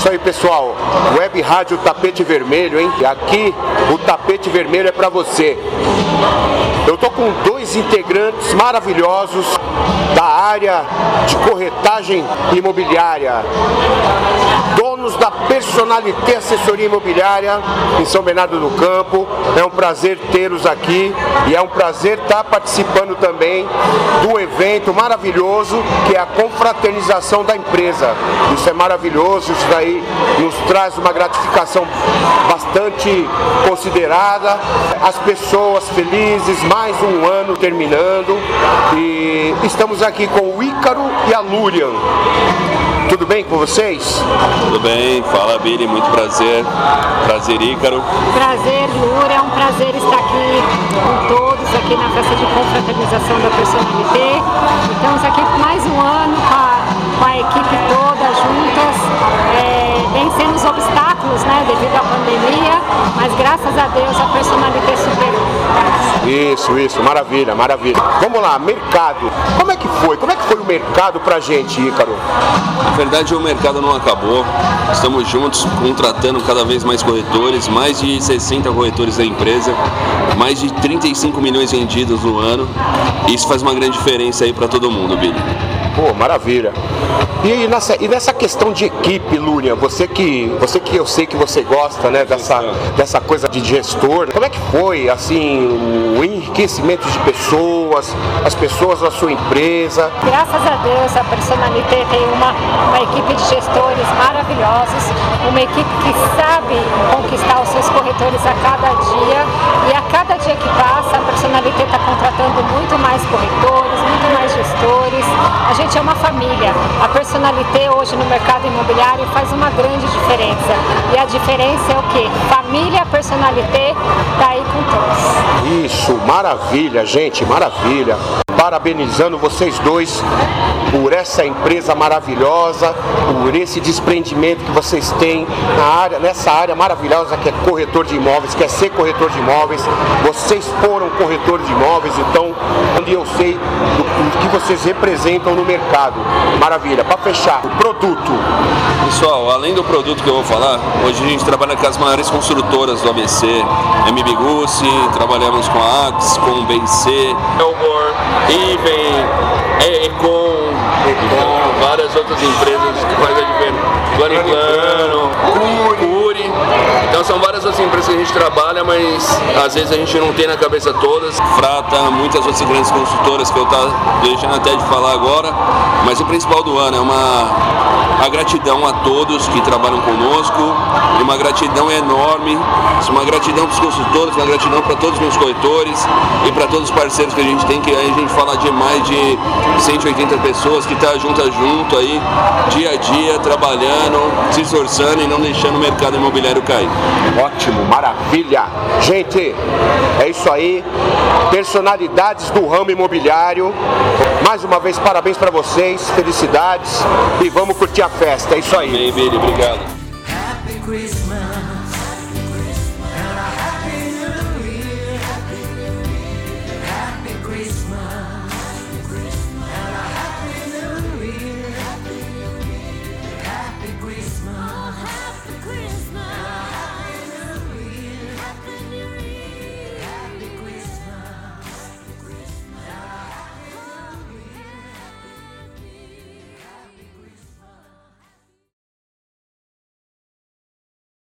isso aí, pessoal. Web Rádio Tapete Vermelho, hein? Aqui o tapete vermelho é para você. Eu tô com dois integrantes maravilhosos da área de corretagem imobiliária. Personalité Assessoria Imobiliária em São Bernardo do Campo. É um prazer tê-los aqui e é um prazer estar participando também do evento maravilhoso que é a confraternização da empresa. Isso é maravilhoso, isso daí nos traz uma gratificação bastante considerada. As pessoas felizes, mais um ano terminando e estamos aqui com o Ícaro e a Lurian. Tudo bem com vocês? Tudo bem, fala Billy, muito prazer. Prazer Ícaro. Prazer, Lura, é um prazer estar aqui com todos aqui na festa de confraternização da Personalité. Estamos aqui mais um ano com a, com a equipe toda juntas, é, vencendo os obstáculos né, devido à pandemia, mas graças a Deus a Personalité superou. Isso, isso, maravilha, maravilha. Vamos lá, mercado. Como é que foi? Como é que foi o mercado pra gente, Ícaro? Na verdade, o mercado não acabou. Estamos juntos, contratando cada vez mais corretores, mais de 60 corretores da empresa, mais de 35 milhões vendidos no ano. Isso faz uma grande diferença aí para todo mundo, Billy. Pô, maravilha. E nessa, e nessa questão de equipe, Lúria, você que, você que eu sei que você gosta, né, dessa, dessa coisa de gestor, como é que foi, assim, o enriquecimento de pessoas, as pessoas da sua empresa? Graças a Deus, a Personalité tem uma, uma equipe de gestores maravilhosos, uma equipe que sabe conquistar os seus corretores a cada dia e a cada dia que passa, a Personalité está contratando muito mais corretores. A gente é uma família. A Personalité hoje no mercado imobiliário faz uma grande diferença. E a diferença é o quê? Família Personalité está aí com todos. Isso, maravilha, gente, maravilha. Parabenizando vocês dois por essa empresa maravilhosa, por esse desprendimento que vocês têm na área, nessa área maravilhosa que é corretor de imóveis, que é ser corretor de imóveis. Vocês foram corretores de imóveis, então onde eu sei do, do que vocês representam no mercado. Maravilha. Para fechar, o produto. Pessoal, além do produto que eu vou falar, hoje a gente trabalha com as maiores construtoras do ABC, MB Gussi, trabalhamos com a Ax, com o BC, Elmore, Even, Econ, com várias outras empresas que fazem a diferença. Curi. São várias outras empresas que a gente trabalha, mas às vezes a gente não tem na cabeça todas. Frata, muitas outras grandes construtoras que eu tá deixando até de falar agora, mas o principal do ano é uma a gratidão a todos que trabalham conosco, e uma gratidão enorme, uma gratidão para os consultores, uma gratidão para todos os meus corretores e para todos os parceiros que a gente tem, que a gente fala de mais de 180 pessoas que estão tá junto aí, dia a dia, trabalhando, se esforçando e não deixando o mercado imobiliário cair. Ótimo, maravilha. Gente, é isso aí. Personalidades do ramo imobiliário. Mais uma vez, parabéns para vocês, felicidades e vamos curtir a festa. É isso aí. Bem, Billy, obrigado. Happy Christmas.